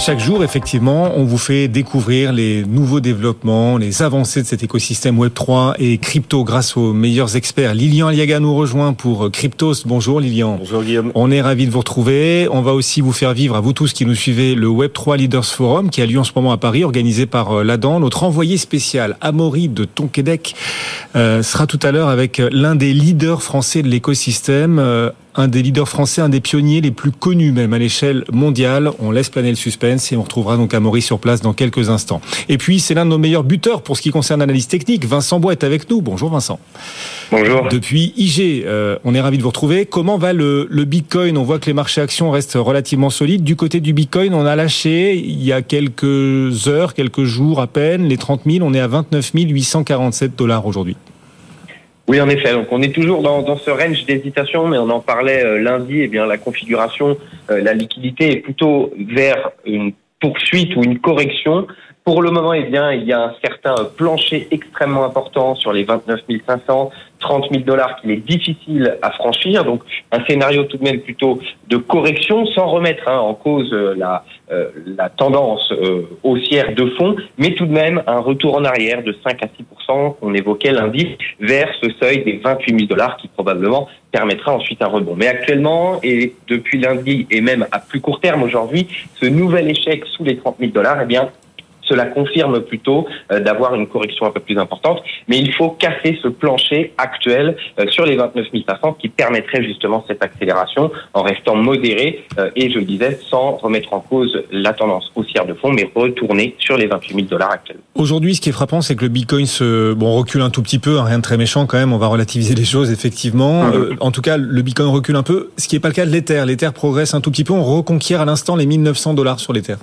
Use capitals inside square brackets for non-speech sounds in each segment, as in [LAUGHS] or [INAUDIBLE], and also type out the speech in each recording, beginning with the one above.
Chaque jour, effectivement, on vous fait découvrir les nouveaux développements, les avancées de cet écosystème Web3 et crypto grâce aux meilleurs experts. Lilian Aliaga nous rejoint pour Cryptos. Bonjour Lilian. Bonjour Guillaume. On est ravi de vous retrouver. On va aussi vous faire vivre à vous tous qui nous suivez le Web3 Leaders Forum qui a lieu en ce moment à Paris, organisé par euh, l'ADAN. Notre envoyé spécial, Amaury de Tonquédec, euh, sera tout à l'heure avec l'un des leaders français de l'écosystème. Euh, un des leaders français, un des pionniers les plus connus même à l'échelle mondiale. On laisse planer le suspense et on retrouvera donc Amaury sur place dans quelques instants. Et puis c'est l'un de nos meilleurs buteurs pour ce qui concerne l'analyse technique. Vincent Bois est avec nous. Bonjour Vincent. Bonjour. Depuis IG, euh, on est ravi de vous retrouver. Comment va le, le Bitcoin? On voit que les marchés actions restent relativement solides. Du côté du Bitcoin, on a lâché il y a quelques heures, quelques jours à peine, les 30 000. On est à 29 847 dollars aujourd'hui. Oui, en effet. Donc, on est toujours dans, ce range d'hésitation, mais on en parlait euh, lundi. Eh bien, la configuration, euh, la liquidité est plutôt vers une poursuite ou une correction. Pour le moment, eh bien, il y a un certain plancher extrêmement important sur les 29 500, 30 000 dollars qu'il est difficile à franchir. Donc, un scénario tout de même plutôt de correction, sans remettre hein, en cause euh, la, euh, la tendance euh, haussière de fond, mais tout de même un retour en arrière de 5 à 6% qu'on évoquait lundi vers ce seuil des 28 000 dollars qui probablement permettra ensuite un rebond. Mais actuellement, et depuis lundi et même à plus court terme aujourd'hui, ce nouvel échec sous les 30 000 dollars, eh bien, cela confirme plutôt euh, d'avoir une correction un peu plus importante. Mais il faut casser ce plancher actuel euh, sur les 29 500 qui permettrait justement cette accélération en restant modéré euh, et je le disais sans remettre en cause la tendance haussière de fond, mais retourner sur les 28 000 dollars actuels. Aujourd'hui, ce qui est frappant, c'est que le Bitcoin se bon recule un tout petit peu, hein, rien de très méchant quand même. On va relativiser les choses effectivement. Mhm. en tout cas, le Bitcoin recule un peu, ce qui n'est pas le cas de l'Ether. L'Ether progresse un tout petit peu. On reconquiert à l'instant les 1900 dollars sur l'Ether.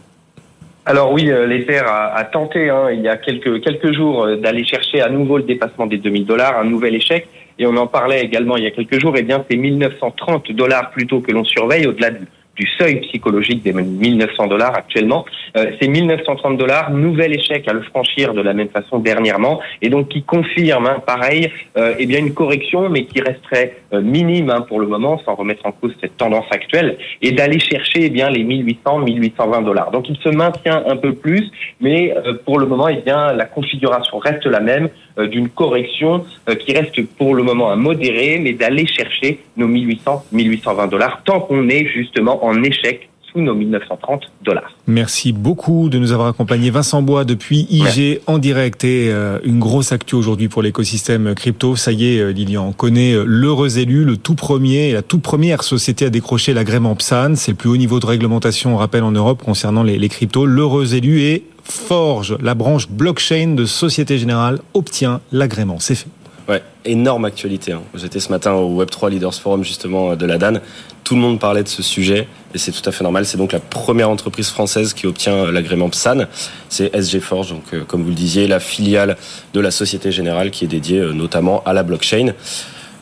Alors oui, euh, l'Ether a, a tenté hein, il y a quelques quelques jours euh, d'aller chercher à nouveau le dépassement des 2000 dollars, un nouvel échec. Et on en parlait également il y a quelques jours. Et bien, c'est 1930 dollars plutôt que l'on surveille au-delà du, du seuil psychologique des 1900 dollars actuellement. Euh, c'est 1930 dollars, nouvel échec à le franchir de la même façon dernièrement, et donc qui confirme, hein, pareil, euh, eh bien une correction, mais qui resterait euh, minime hein, pour le moment, sans remettre en cause cette tendance actuelle, et d'aller chercher eh bien les 1800, 1820 dollars. Donc il se maintient un peu plus, mais euh, pour le moment, eh bien la configuration reste la même euh, d'une correction euh, qui reste pour le moment à modérer, mais d'aller chercher nos 1800, 1820 dollars tant qu'on est justement en échec sous nos 1930 dollars. Merci beaucoup de nous avoir accompagnés. Vincent Bois depuis IG en direct et euh, une grosse actu aujourd'hui pour l'écosystème crypto. Ça y est, euh, Lilian, on connaît euh, l'heureux élu, le tout premier, la toute première société à décrocher l'agrément PSAN. C'est le plus haut niveau de réglementation, on rappelle, en Europe concernant les, les cryptos. L'heureux élu et Forge, la branche blockchain de Société Générale, obtient l'agrément. C'est fait. Ouais, énorme actualité. Hein. J'étais ce matin au Web3 Leaders Forum justement de la DAN. Tout le monde parlait de ce sujet et c'est tout à fait normal. C'est donc la première entreprise française qui obtient l'agrément PSAN. C'est SG Forge, donc euh, comme vous le disiez, la filiale de la Société Générale qui est dédiée euh, notamment à la blockchain.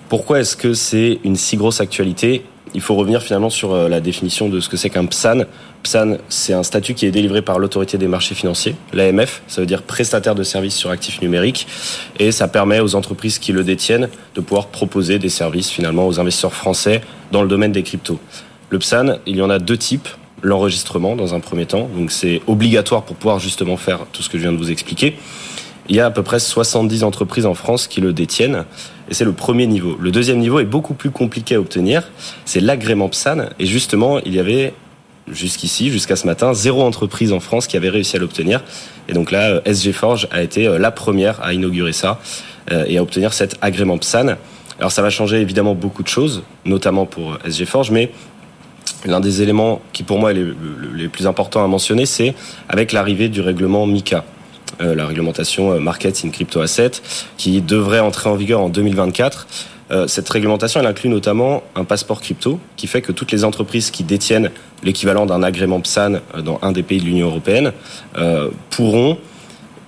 Pourquoi est-ce que c'est une si grosse actualité? Il faut revenir finalement sur euh, la définition de ce que c'est qu'un PSAN. PSAN, c'est un statut qui est délivré par l'autorité des marchés financiers, l'AMF, ça veut dire prestataire de services sur actifs numériques, et ça permet aux entreprises qui le détiennent de pouvoir proposer des services finalement aux investisseurs français dans le domaine des cryptos. Le PSAN, il y en a deux types. L'enregistrement dans un premier temps, donc c'est obligatoire pour pouvoir justement faire tout ce que je viens de vous expliquer. Il y a à peu près 70 entreprises en France qui le détiennent, et c'est le premier niveau. Le deuxième niveau est beaucoup plus compliqué à obtenir, c'est l'agrément PSAN, et justement, il y avait jusqu'ici, jusqu'à ce matin, zéro entreprise en France qui avait réussi à l'obtenir. Et donc là, euh, SG Forge a été euh, la première à inaugurer ça euh, et à obtenir cet agrément PSAN. Alors ça va changer évidemment beaucoup de choses, notamment pour SG Forge, mais l'un des éléments qui pour moi est les plus importants à mentionner, c'est avec l'arrivée du règlement MICA. Euh, la réglementation Markets in Crypto Asset, qui devrait entrer en vigueur en 2024. Euh, cette réglementation, elle inclut notamment un passeport crypto qui fait que toutes les entreprises qui détiennent l'équivalent d'un agrément PSAN euh, dans un des pays de l'Union européenne euh, pourront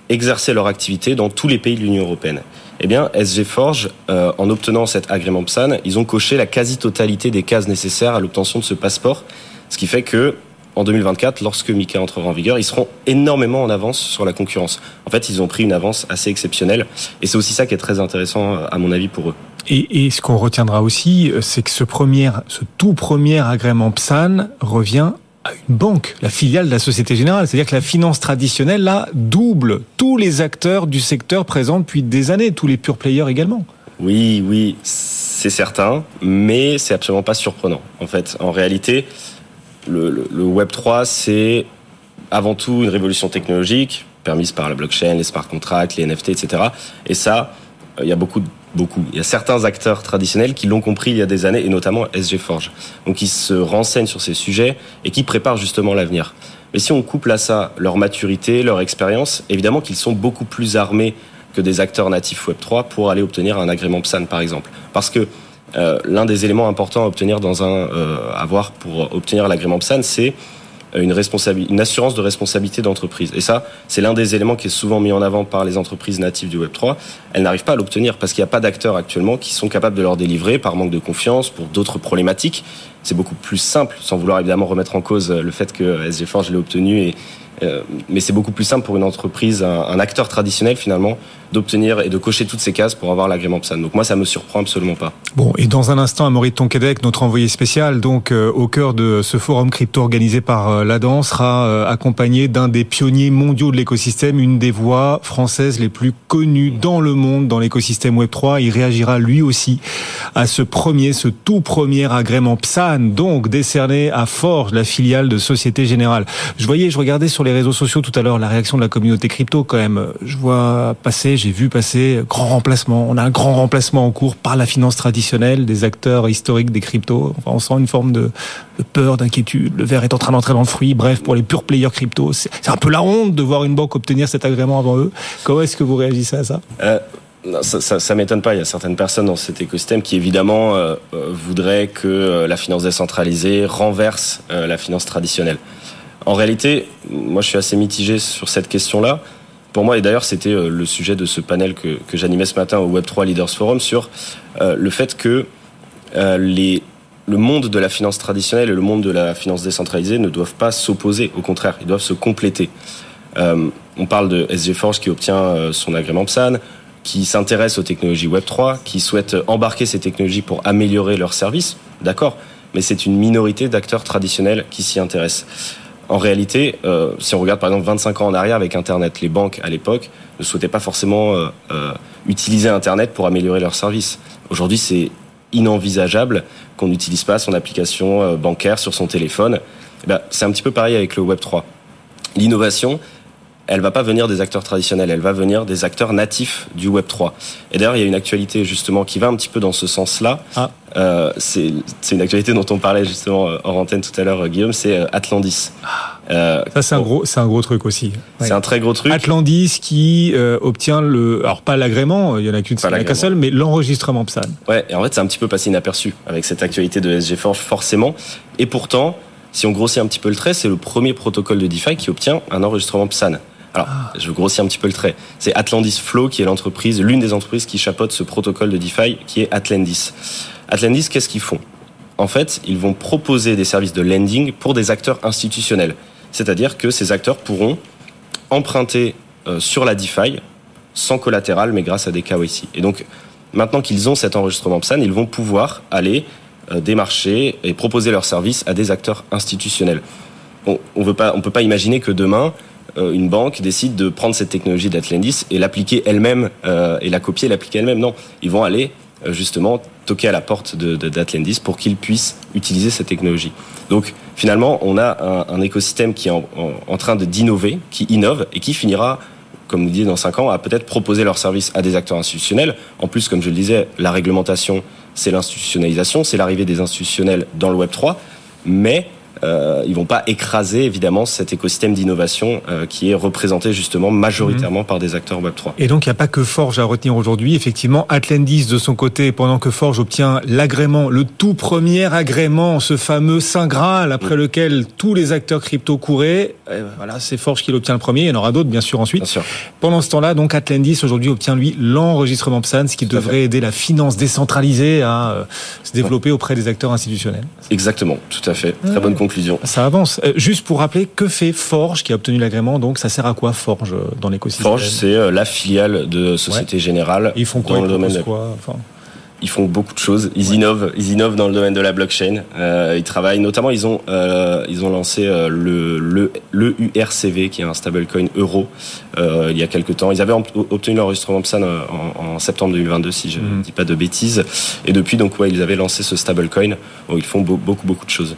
exercer leur activité dans tous les pays de l'Union européenne. Eh bien, SG Forge, euh, en obtenant cet agrément PSAN, ils ont coché la quasi-totalité des cases nécessaires à l'obtention de ce passeport, ce qui fait que en 2024, lorsque Mika entrera en vigueur, ils seront énormément en avance sur la concurrence. En fait, ils ont pris une avance assez exceptionnelle, et c'est aussi ça qui est très intéressant, à mon avis, pour eux. Et, et ce qu'on retiendra aussi, c'est que ce premier, ce tout premier agrément PSAN revient à une banque, la filiale de la Société Générale. C'est-à-dire que la finance traditionnelle, là, double tous les acteurs du secteur présents depuis des années, tous les pure players également. Oui, oui, c'est certain, mais c'est absolument pas surprenant. En fait, en réalité, le, le, le Web 3, c'est avant tout une révolution technologique permise par la blockchain, les smart contracts, les NFT, etc. Et ça, euh, il y a beaucoup, beaucoup. Il y a certains acteurs traditionnels qui l'ont compris il y a des années, et notamment SG Forge. Donc, ils se renseignent sur ces sujets et qui préparent justement l'avenir. Mais si on couple à ça leur maturité, leur expérience, évidemment qu'ils sont beaucoup plus armés que des acteurs natifs Web3 pour aller obtenir un agrément PSAN, par exemple. Parce que euh, l'un des éléments importants à obtenir dans un euh, avoir pour obtenir l'agrément PSAN, c'est une, responsabilité, une assurance de responsabilité d'entreprise. Et ça, c'est l'un des éléments qui est souvent mis en avant par les entreprises natives du Web3. Elles n'arrivent pas à l'obtenir parce qu'il n'y a pas d'acteurs actuellement qui sont capables de leur délivrer par manque de confiance, pour d'autres problématiques. C'est beaucoup plus simple, sans vouloir évidemment remettre en cause le fait que SG Forge l'ait obtenu et, euh, mais c'est beaucoup plus simple pour une entreprise, un, un acteur traditionnel finalement, d'obtenir et de cocher toutes ces cases pour avoir l'agrément PSAN. Donc moi, ça me surprend absolument pas. Bon, et dans un instant, Amaury Tonquédec, notre envoyé spécial, donc euh, au cœur de ce forum crypto organisé par euh, l'ADAN, sera euh, accompagné d'un des pionniers mondiaux de l'écosystème, une des voix françaises les plus connues dans le monde dans l'écosystème Web3. Il réagira lui aussi à ce premier, ce tout premier agrément PSAN, donc décerné à Forge, la filiale de Société Générale. Je voyais, je regardais sur les réseaux sociaux tout à l'heure la réaction de la communauté crypto quand même. Je vois passer j'ai vu passer grand remplacement. On a un grand remplacement en cours par la finance traditionnelle, des acteurs historiques des cryptos. On sent une forme de, peur, d'inquiétude. Le verre est en train d'entrer dans le fruit. Bref, pour les purs players crypto, c'est un peu la honte de voir une banque obtenir cet agrément avant eux. Comment est-ce que vous réagissez à ça? Euh... Ça, ça, m'étonne pas. Il y a certaines personnes dans cet écosystème qui évidemment euh, voudraient que euh, la finance décentralisée renverse euh, la finance traditionnelle. En réalité, moi, je suis assez mitigé sur cette question-là. Pour moi, et d'ailleurs c'était le sujet de ce panel que, j'animais ce matin au Web3 Leaders Forum sur euh, le fait que euh, le monde de la finance traditionnelle et le monde de la finance décentralisée ne doivent pas s'opposer, au contraire, ils doivent se compléter. Euh, on parle de SG Forge qui obtient son agrément PSAN, qui s'intéresse aux technologies Web3, qui souhaite embarquer ces technologies pour améliorer leurs services, d'accord, mais c'est une minorité d'acteurs traditionnels qui s'y intéressent en réalité, euh, si on regarde par exemple 25 ans en arrière avec Internet, les banques à l'époque ne souhaitaient pas forcément euh, euh, utiliser Internet pour améliorer leurs services. Aujourd'hui, c'est inenvisageable qu'on n'utilise pas son application bancaire sur son téléphone. Eh ben, c'est un petit peu pareil avec le Web 3. L'innovation, elle va pas venir des acteurs traditionnels, elle va venir des acteurs natifs du Web 3. Et d'ailleurs, il y a une actualité justement qui va un petit peu dans ce sens-là. Ah. Euh, c'est une actualité dont on parlait justement hors antenne tout à l'heure, Guillaume, c'est Atlantis. Euh, Ça c'est un gros, c'est un gros truc aussi. C'est un très gros truc. Atlantis qui euh, obtient le, alors pas l'agrément, il y en a qu'une, qu'un seul, mais l'enregistrement PSAN. Ouais, et en fait c'est un petit peu passé inaperçu avec cette actualité de SG Forge forcément. Et pourtant, si on grossit un petit peu le trait, c'est le premier protocole de DeFi qui obtient un enregistrement PSAN. Alors, ah. je grossis un petit peu le trait. C'est Atlantis Flow qui est l'entreprise, l'une des entreprises qui chapeaute ce protocole de DeFi, qui est Atlantis. Atlantis, qu'est-ce qu'ils font? En fait, ils vont proposer des services de lending pour des acteurs institutionnels. C'est-à-dire que ces acteurs pourront emprunter euh, sur la DeFi sans collatéral, mais grâce à des KYC. Et donc, maintenant qu'ils ont cet enregistrement PSAN, ils vont pouvoir aller euh, démarcher et proposer leurs services à des acteurs institutionnels. On ne peut pas imaginer que demain, une banque décide de prendre cette technologie d'Atlantis et l'appliquer elle-même euh, et la copier l'appliquer elle-même. Non, ils vont aller euh, justement toquer à la porte d'Atlantis de, pour qu'ils puissent utiliser cette technologie. Donc finalement, on a un, écosystème qui est en, train d'innover, qui innove et qui finira comme vous disiez, dans 5 ans, à peut-être proposer leurs services à des acteurs institutionnels. En plus, comme je le disais, la réglementation, c'est l'institutionnalisation, c'est l'arrivée des institutionnels dans le Web 3. Mais euh, ils vont pas écraser évidemment cet écosystème d'innovation euh, qui est représenté justement majoritairement par des acteurs Web 3. Et donc il n'y a pas que Forge à retenir aujourd'hui. Effectivement, Atlantis de son côté, pendant que Forge obtient l'agrément, le tout premier agrément, ce fameux Saint Graal après Mm. lequel tous les acteurs crypto couraient. euh, voilà, c'est Forge qui l'obtient le premier. Il y en aura d'autres bien sûr ensuite. Bien sûr. Pendant ce temps-là, donc Atlantis aujourd'hui obtient lui l'enregistrement PSAN, ce qui devrait aider la finance décentralisée à euh, se développer auprès des acteurs institutionnels. Exactement, tout à fait. Très Ouais. bonne conclusion. Ça avance. Euh, juste pour rappeler, que fait Forge qui a obtenu l'agrément Donc ça sert à quoi Forge euh, dans l'écosystème Forge, c'est euh, la filiale de Société Générale Ils font quoi dans Ils le domaine de quoi Enfin, Ils font beaucoup de choses. Ils innovent. Ils innovent dans le domaine de la blockchain. Euh, ils travaillent. Notamment, ils ont euh, ils ont lancé euh, le le le URCV qui est un stablecoin euro il y a quelques temps. Ils avaient ob- obtenu l'enregistrement PSAN en, en septembre 2022 si je ne Mhm. dis pas de bêtises. Et depuis donc ouais ils avaient lancé ce stablecoin ils font beau- beaucoup beaucoup de choses.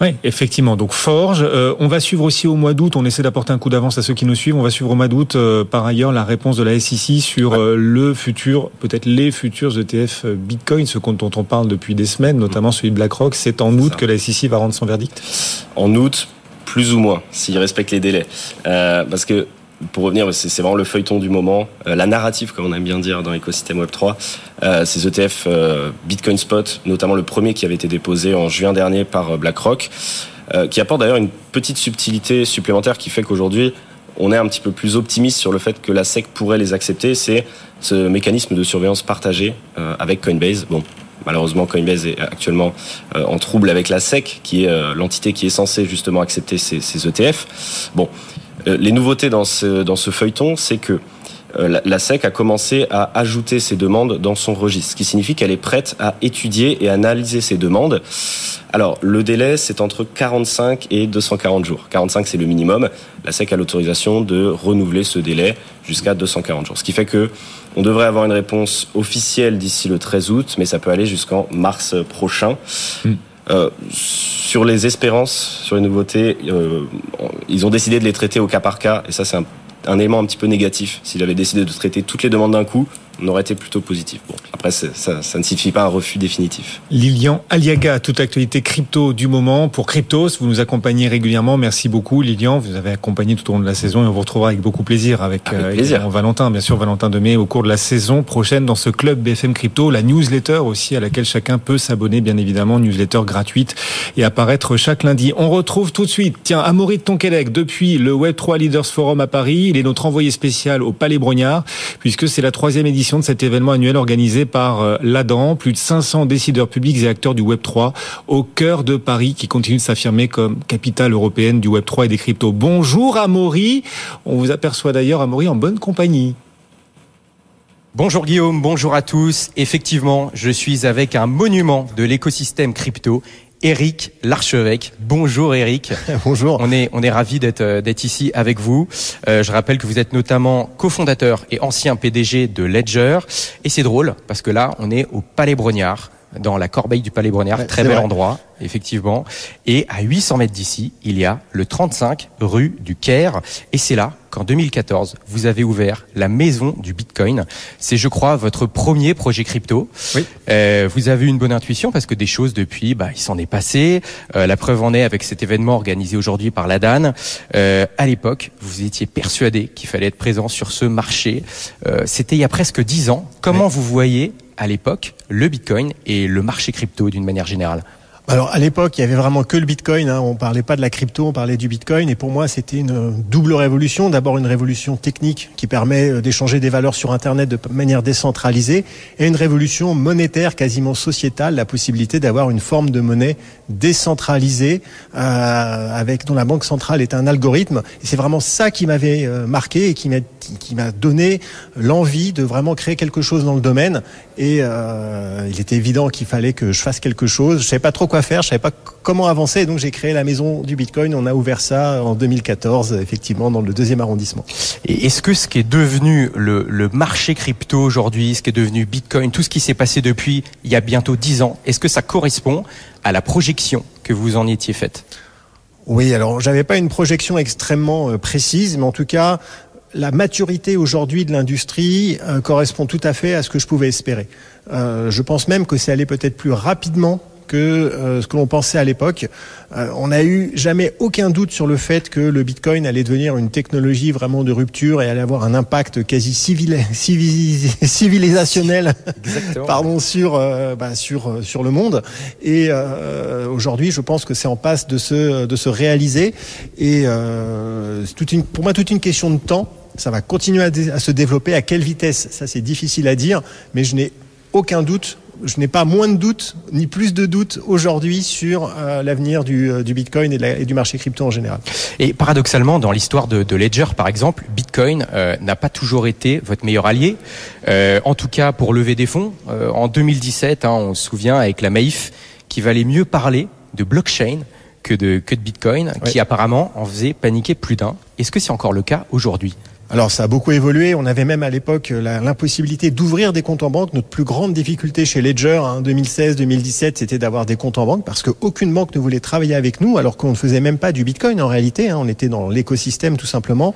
Oui, effectivement. Donc Forge, euh, on va suivre aussi au mois d'août. On essaie d'apporter un coup d'avance à ceux qui nous suivent. On va suivre au mois d'août, euh, par ailleurs, la réponse de la SEC sur euh, le futur, peut-être les futurs ETF Bitcoin, ce dont on parle depuis des semaines, notamment celui de BlackRock. C'est en août que la SEC va rendre son verdict? en août, plus ou moins, s'ils respectent les délais. Euh, parce que, pour revenir, c'est vraiment le feuilleton du moment, euh, la narrative, comme on aime bien dire dans l'écosystème Web3, euh, ces ETF euh, Bitcoin Spot, notamment le premier qui avait été déposé en juin dernier par euh, BlackRock, euh, qui apporte d'ailleurs une petite subtilité supplémentaire qui fait qu'aujourd'hui, on est un petit peu plus optimiste sur le fait que la SEC pourrait les accepter. C'est ce mécanisme de surveillance partagée avec Coinbase. Bon, malheureusement, Coinbase est actuellement en trouble avec la SEC, qui est l'entité qui est censée justement accepter ces, ces ETF. Bon, les nouveautés dans ce, dans ce feuilleton, c'est que euh, la, SEC a commencé à ajouter ces demandes dans son registre, ce qui signifie qu'elle est prête à étudier et analyser ces demandes. Alors, le délai, c'est entre 45 et 240 jours. 45, c'est le minimum. La SEC a l'autorisation de renouveler ce délai jusqu'à 240 jours. Ce qui fait que on devrait avoir une réponse officielle d'ici le 13 août, mais ça peut aller jusqu'en mars prochain. Mm. Euh, sur les espérances, sur les nouveautés, euh, ils ont décidé de les traiter au cas par cas, et ça c'est un, un élément un petit peu négatif. S'il avait décidé de traiter toutes les demandes d'un coup, on aurait été plutôt positif. Bon, après ça, ça ne signifie pas un refus définitif. Lilian Aliaga, toute actualité crypto du moment. Pour Cryptos, vous nous accompagnez régulièrement. Merci beaucoup, Lilian. Vous avez accompagné tout au long de la saison et on vous retrouvera avec beaucoup plaisir avec, Avec euh, plaisir. Valentin, bien sûr, Valentin Demey, au cours de la saison prochaine dans ce club BFM Crypto, la newsletter aussi à laquelle chacun peut s'abonner, bien évidemment, newsletter gratuite et apparaître chaque lundi. On retrouve tout de suite, tiens, Amaury de Tonquédec, depuis le Web3 Leaders Forum à Paris. Il est notre envoyé spécial au Palais Brognard, puisque c'est la troisième édition de cet événement annuel organisé par euh, l'ADAN, plus de 500 décideurs publics et acteurs du Web3 au cœur de Paris qui continue de s'affirmer comme capitale européenne du Web3 et des cryptos. Bonjour Amaury, on vous aperçoit d'ailleurs Amaury en bonne compagnie. Bonjour Guillaume, bonjour à tous. Effectivement, je suis avec un monument de l'écosystème crypto, Eric Larchevêque. Bonjour Eric. [LAUGHS] Bonjour. On est on est ravi d'être euh, d'être ici avec vous. Euh, je rappelle que vous êtes notamment cofondateur et ancien PDG de Ledger. Et c'est drôle parce que là, on est au Palais Brognard, dans la corbeille du Palais Brognard, Ouais, très bel vrai. endroit, effectivement. Et à 800 mètres d'ici, il y a le 35 rue du Caire. Et c'est là qu'en 2014, vous avez ouvert la maison du Bitcoin. C'est, je crois, votre premier projet crypto. Oui. Euh, vous avez eu une bonne intuition parce que des choses depuis, bah, il s'en est passé. Euh, la preuve en est avec cet événement organisé aujourd'hui par la DAN. Euh, à l'époque, vous étiez persuadé qu'il fallait être présent sur ce marché. Euh, C'était il y a presque dix ans. Comment vous voyez à l'époque le Bitcoin et le marché crypto d'une manière générale? Alors à l'époque, il y avait vraiment que le Bitcoin. Hein. On parlait pas de la crypto, on parlait du Bitcoin. Et pour moi, c'était une double révolution. D'abord une révolution technique qui permet euh, d'échanger des valeurs sur Internet de manière décentralisée, et une révolution monétaire quasiment sociétale, la possibilité d'avoir une forme de monnaie décentralisée euh, avec dont la banque centrale est un algorithme. Et c'est vraiment ça qui m'avait euh, marqué et qui m'a qui m'a donné l'envie de vraiment créer quelque chose dans le domaine. Et euh, il était évident qu'il fallait que je fasse quelque chose. Je savais pas trop quoi faire, je savais pas comment avancer. Et donc j'ai créé la maison du Bitcoin. On a ouvert ça en 2014, effectivement, dans le deuxième arrondissement. Et est-ce que ce qui est devenu le, le marché crypto aujourd'hui, ce qui est devenu Bitcoin, tout ce qui s'est passé depuis il y a bientôt dix ans, est-ce que ça correspond à la projection que vous en étiez faite? Oui, alors j'avais pas une projection extrêmement euh, précise, mais en tout cas, la maturité aujourd'hui de l'industrie euh, correspond tout à fait à ce que je pouvais espérer. Euh, je pense même que c'est allé peut-être plus rapidement que euh, ce que l'on pensait à l'époque. Euh, on n'a eu jamais aucun doute sur le fait que le Bitcoin allait devenir une technologie vraiment de rupture et allait avoir un impact quasi civil, [LAUGHS] civilisationnel, pardon, sur euh, bah, sur sur le monde. Et aujourd'hui, je pense que c'est en passe de se de se réaliser. Et c'est toute une, pour moi toute une question de temps. Ça va continuer à se développer. À quelle vitesse? Ça, c'est difficile à dire, mais je n'ai aucun doute je n'ai pas moins de doutes, ni plus de doutes aujourd'hui sur euh, l'avenir du, euh, Bitcoin et, du marché crypto en général. Et paradoxalement, dans l'histoire de, Ledger, par exemple, Bitcoin euh, n'a pas toujours été votre meilleur allié. en tout cas, pour lever des fonds, en 2017, hein, on se souvient avec la Maïf, qui valait mieux parler de blockchain que de, que de Bitcoin, qui apparemment en faisait paniquer plus d'un. Est-ce que c'est encore le cas aujourd'hui? Alors ça a beaucoup évolué. On avait même à l'époque l'impossibilité d'ouvrir des comptes en banque. Notre plus grande difficulté chez Ledger en 2016-2017, c'était d'avoir des comptes en banque parce qu'aucune banque ne voulait travailler avec nous alors qu'on ne faisait même pas du Bitcoin en réalité. Hein. On était dans l'écosystème tout simplement.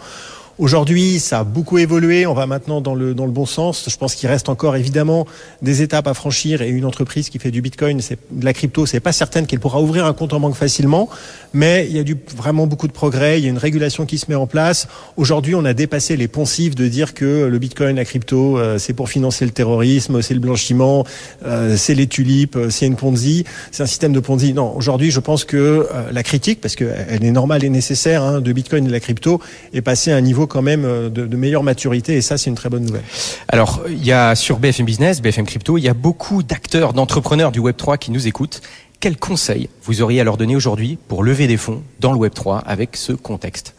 Aujourd'hui, ça a beaucoup évolué. On va maintenant dans le, dans le bon sens. Je pense qu'il reste encore évidemment des étapes à franchir et une entreprise qui fait du Bitcoin, c'est de la crypto, c'est pas certaine qu'elle pourra ouvrir un compte en banque facilement. Mais il y a du, vraiment beaucoup de progrès. Il y a une régulation qui se met en place. Aujourd'hui, on a dépassé les poncifs de dire que le Bitcoin, la crypto, euh, c'est pour financer le terrorisme, c'est le blanchiment, euh, c'est les tulipes, euh, c'est une Ponzi, c'est un système de Ponzi. Non, aujourd'hui, je pense que la critique, parce qu'elle est normale et nécessaire, hein, de Bitcoin et de la crypto, est passée à un niveau quand même euh, de, meilleure maturité et ça c'est une très bonne nouvelle. Alors il y a sur BFM Business, BFM Crypto, il y a beaucoup d'acteurs, d'entrepreneurs du Web 3 qui nous écoutent. Quels conseils vous auriez à leur donner aujourd'hui pour lever des fonds dans le Web 3 avec ce contexte?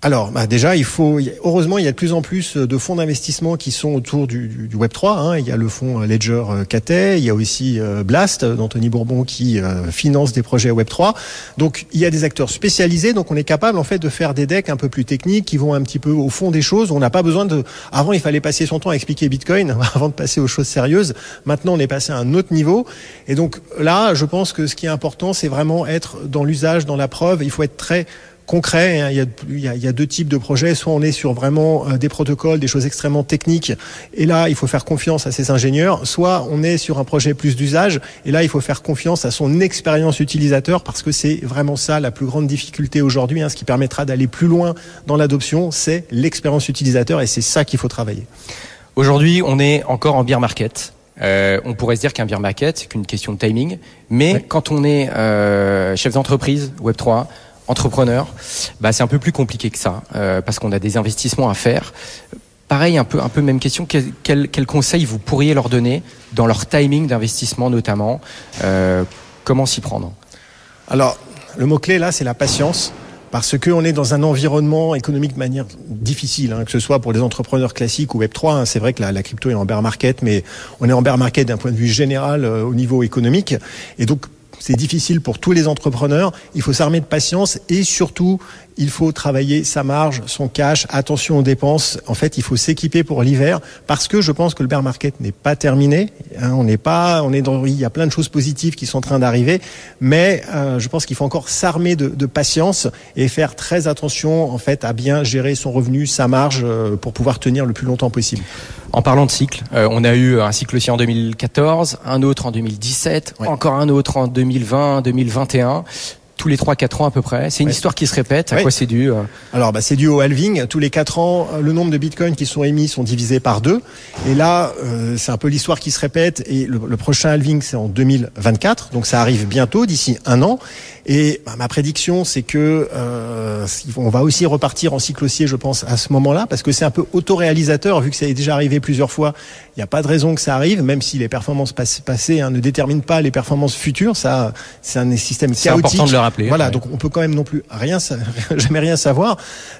Alors, bah déjà, il faut. Heureusement, il y a de plus en plus de fonds d'investissement qui sont autour du, du, Web 3. Hein. Il y a le fonds Ledger Cathay, il y a aussi euh, Blast d'Anthony Bourbon qui euh, finance des projets Web 3. Donc, il y a des acteurs spécialisés. Donc, on est capable en fait de faire des decks un peu plus techniques qui vont un petit peu au fond des choses. On n'a pas besoin de. Avant, il fallait passer son temps à expliquer Bitcoin [LAUGHS] avant de passer aux choses sérieuses. Maintenant, on est passé à un autre niveau. Et donc là, je pense que ce qui est important, c'est vraiment être dans l'usage, dans la preuve. Il faut être très concret. Hein. Il, y a, il, y a, il, y a, deux types de projets. Soit on est sur vraiment euh, des protocoles, des choses extrêmement techniques, et là, il faut faire confiance à ses ingénieurs. Soit on est sur un projet plus d'usage, et là, il faut faire confiance à son expérience utilisateur, parce que c'est vraiment ça la plus grande difficulté aujourd'hui. Hein. Ce qui permettra d'aller plus loin dans l'adoption, c'est l'expérience utilisateur, et c'est ça qu'il faut travailler. Aujourd'hui, on est encore en beer market. Euh, on pourrait se dire qu'un beer market, c'est qu'une question de timing. Mais quand on est euh, chef d'entreprise, Web3, entrepreneur, bah, c'est un peu plus compliqué que ça, euh, parce qu'on a des investissements à faire. Pareil, un peu, un peu même question. Quel, conseil vous pourriez leur donner dans leur timing d'investissement notamment euh, Comment s'y prendre? Alors, le mot clé là, c'est la patience. Parce qu'on est dans un environnement économique de manière difficile, hein, que ce soit pour les entrepreneurs classiques ou Web 3. Hein. c'est vrai que la, la, crypto est en bear market, mais on est en bear market d'un point de vue général euh, au niveau économique. Et donc, c'est difficile pour tous les entrepreneurs. Il faut s'armer de patience et surtout, il faut travailler sa marge, son cash, attention aux dépenses. En fait, il faut s'équiper pour l'hiver parce que je pense que le bear market n'est pas terminé. Hein, on n'est pas, on est dans, il y a plein de choses positives qui sont en train d'arriver, mais euh, je pense qu'il faut encore s'armer de, de, patience et faire très attention en fait à bien gérer son revenu, sa marge euh, pour pouvoir tenir le plus longtemps possible. En parlant de cycle, euh, on a eu un cycle aussi en 2014, un autre en 2017, encore un autre en 2020, 2021 tous les 3-4 ans à peu près. C'est une histoire qui se répète. À quoi c'est dû euh Alors, bah, c'est dû au halving. Tous les 4 ans, le nombre de bitcoins qui sont émis sont divisés par deux. Et là, euh, c'est un peu l'histoire qui se répète. Et le, le prochain halving, c'est en 2024. Donc, ça arrive bientôt, d'ici un an. Et bah, ma prédiction, c'est que euh, on va aussi repartir en cycle haussier, je pense, à ce moment-là, parce que c'est un peu autoréalisateur, vu que ça est déjà arrivé plusieurs fois. Il n'y a pas de raison que ça arrive, même si les performances passées hein, ne déterminent pas les performances futures. Ça, c'est un système chaotique. C'est important de le rappeler. Voilà, donc on peut quand même non plus rien, [LAUGHS] jamais rien savoir.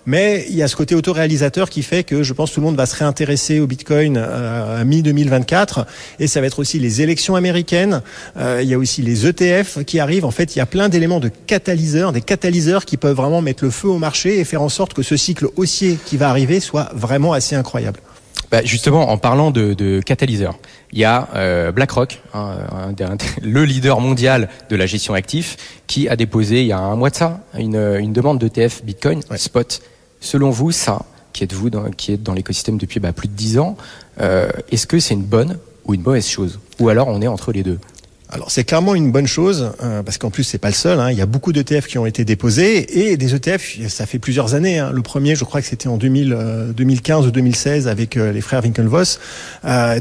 Mais il y a ce côté autoréalisateur qui fait que je pense que tout le monde va se réintéresser au Bitcoin euh, à mi 2024. Et ça va être aussi les élections américaines. Euh, il y a aussi les ETF qui arrivent. En fait, il y a plein d'éléments de catalyseurs, des catalyseurs qui peuvent vraiment mettre le feu au marché et faire en sorte que ce cycle haussier qui va arriver soit vraiment assez incroyable. Bah justement, en parlant de, de catalyseurs, il y a euh, BlackRock, hein, [LAUGHS] le leader mondial de la gestion actif, qui a déposé il y a un mois de ça une, une demande d'ETF Bitcoin spot. Selon vous, ça, qui êtes vous, dans, qui êtes dans l'écosystème depuis bah, plus de 10 ans, euh, est-ce que c'est une bonne ou une mauvaise chose? Ou alors on est entre les deux? Alors c'est clairement une bonne chose euh, parce qu'en plus c'est pas le seul. Hein. il y a beaucoup d'ETF qui ont été déposés et des ETF ça fait plusieurs années. Hein. Le premier, je crois que c'était en 2000, 2015 euh, ou 2016 avec euh, les frères Winklevoss.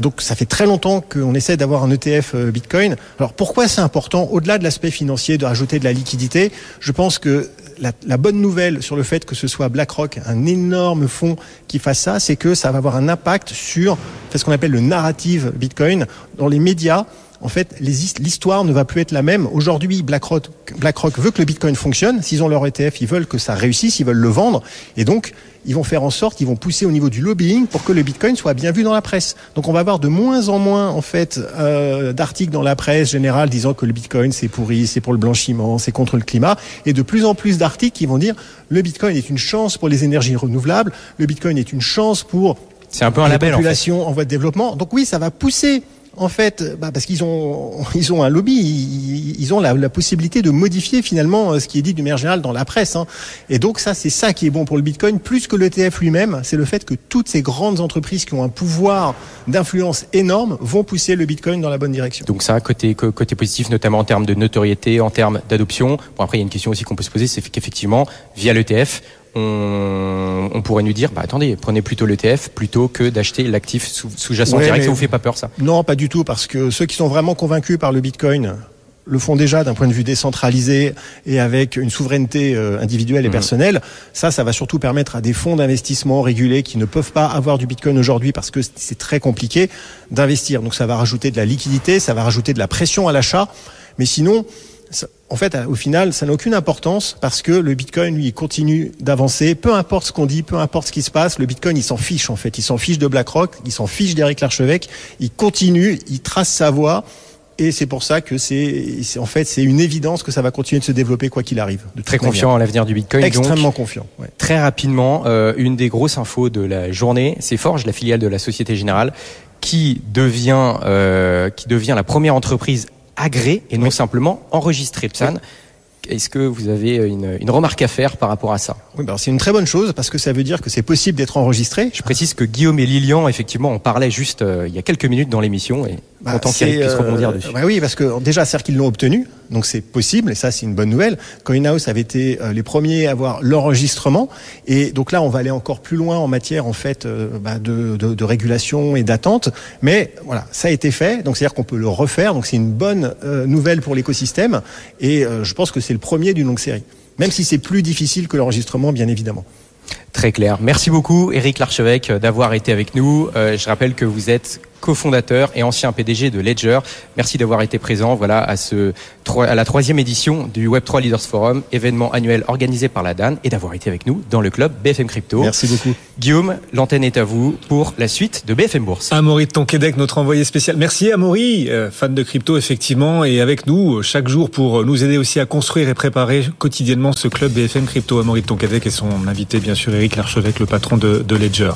donc ça fait très longtemps qu'on essaie d'avoir un ETF Bitcoin. Alors pourquoi c'est important au-delà de l'aspect financier de rajouter de la liquidité Je pense que la, la, bonne nouvelle sur le fait que ce soit BlackRock, un énorme fonds qui fasse ça, c'est que ça va avoir un impact sur ce qu'on appelle le narrative Bitcoin dans les médias en fait, l'histoire ne va plus être la même. Aujourd'hui, BlackRock, BlackRock veut que le Bitcoin fonctionne. S'ils ont leur ETF, ils veulent que ça réussisse, ils veulent le vendre. Et donc, ils vont faire en sorte, ils vont pousser au niveau du lobbying pour que le Bitcoin soit bien vu dans la presse. Donc, on va avoir de moins en moins, en fait, euh, d'articles dans la presse générale disant que le Bitcoin, c'est pourri, c'est pour le blanchiment, c'est contre le climat. Et de plus en plus d'articles qui vont dire le Bitcoin est une chance pour les énergies renouvelables, le Bitcoin est une chance pour c'est un peu un label, population en, en voie de développement. Donc oui, ça va pousser en fait, bah parce qu'ils ont, [LAUGHS] ils ont un lobby, ils, ont la, possibilité de modifier finalement euh, ce qui est dit du manière générale dans la presse. Hein. Et donc ça, c'est ça qui est bon pour le Bitcoin, plus que l'ETF lui-même, c'est le fait que toutes ces grandes entreprises qui ont un pouvoir d'influence énorme vont pousser le Bitcoin dans la bonne direction. Donc ça, côté côté positif, notamment en termes de notoriété, en termes d'adoption. Bon après, il y a une question aussi qu'on peut se poser, c'est qu'effectivement, via l'ETF, on, pourrait nous dire, bah attendez, prenez plutôt l'ETF plutôt que d'acheter l'actif sous-jacent direct. Ça vous fait pas peur ça? Non, pas du tout, parce que ceux qui sont vraiment convaincus par le Bitcoin le font déjà d'un point de vue décentralisé et avec une souveraineté euh, individuelle et mmh. personnelle. Ça, ça va surtout permettre à des fonds d'investissement régulés qui ne peuvent pas avoir du Bitcoin aujourd'hui parce que c'est très compliqué d'investir. Donc ça va rajouter de la liquidité, ça va rajouter de la pression à l'achat. Mais sinon, en fait, au final, ça n'a aucune importance parce que le Bitcoin, lui, il continue d'avancer. Peu importe ce qu'on dit, peu importe ce qui se passe, le Bitcoin, il s'en fiche, en fait. Il s'en fiche de BlackRock, il s'en fiche d'Eric Larchevêque. Il continue, il trace sa voie. Et c'est pour ça que c'est, en fait, c'est une évidence que ça va continuer de se développer quoi qu'il arrive. très confiant à l'avenir du Bitcoin. Extrêmement confiant. Ouais. Très rapidement, euh, une des grosses infos de la journée, c'est Forge, la filiale de la Société Générale, qui devient, euh, qui devient la première entreprise agréé et non simplement enregistré. Psan, est-ce que vous avez une, une, remarque à faire par rapport à ça? Oui, ben c'est une très bonne chose parce que ça veut dire que c'est possible d'être enregistré. Je précise que Guillaume et Lilian, effectivement, on parlait juste euh, il y a quelques minutes dans l'émission et bah, content qu'Eric puisse rebondir dessus. Bah oui, parce que déjà, c'est qu'ils l'ont obtenu, donc c'est possible et ça, c'est une bonne nouvelle. CoinHouse avait été euh, les premiers à avoir l'enregistrement et donc là, on va aller encore plus loin en matière en fait euh, bah, de, de, de, régulation et d'attente. Mais voilà, ça a été fait, donc c'est-à-dire qu'on peut le refaire. Donc c'est une bonne nouvelle pour l'écosystème et je pense que c'est le premier d'une longue série. Même si c'est plus difficile que l'enregistrement, bien évidemment. Très clair. Merci beaucoup, Eric Larchevêque, d'avoir été avec nous. Euh, je rappelle que vous êtes cofondateur et ancien PDG de Ledger. Merci d'avoir été présent voilà, à, ce, à la troisième édition du Web3 Leaders Forum, événement annuel organisé par la DAN, et d'avoir été avec nous dans le club BFM Crypto. Merci beaucoup. Guillaume, l'antenne est à vous pour la suite de BFM Bourse. Amaury de Tonquédec, notre envoyé spécial. Merci Amaury, euh, fan de crypto effectivement, et avec nous euh, chaque jour pour nous aider aussi à construire et préparer quotidiennement ce club BFM Crypto. Amaury de Tonquédec et son invité bien sûr Eric Larchevêque, le patron de, de Ledger.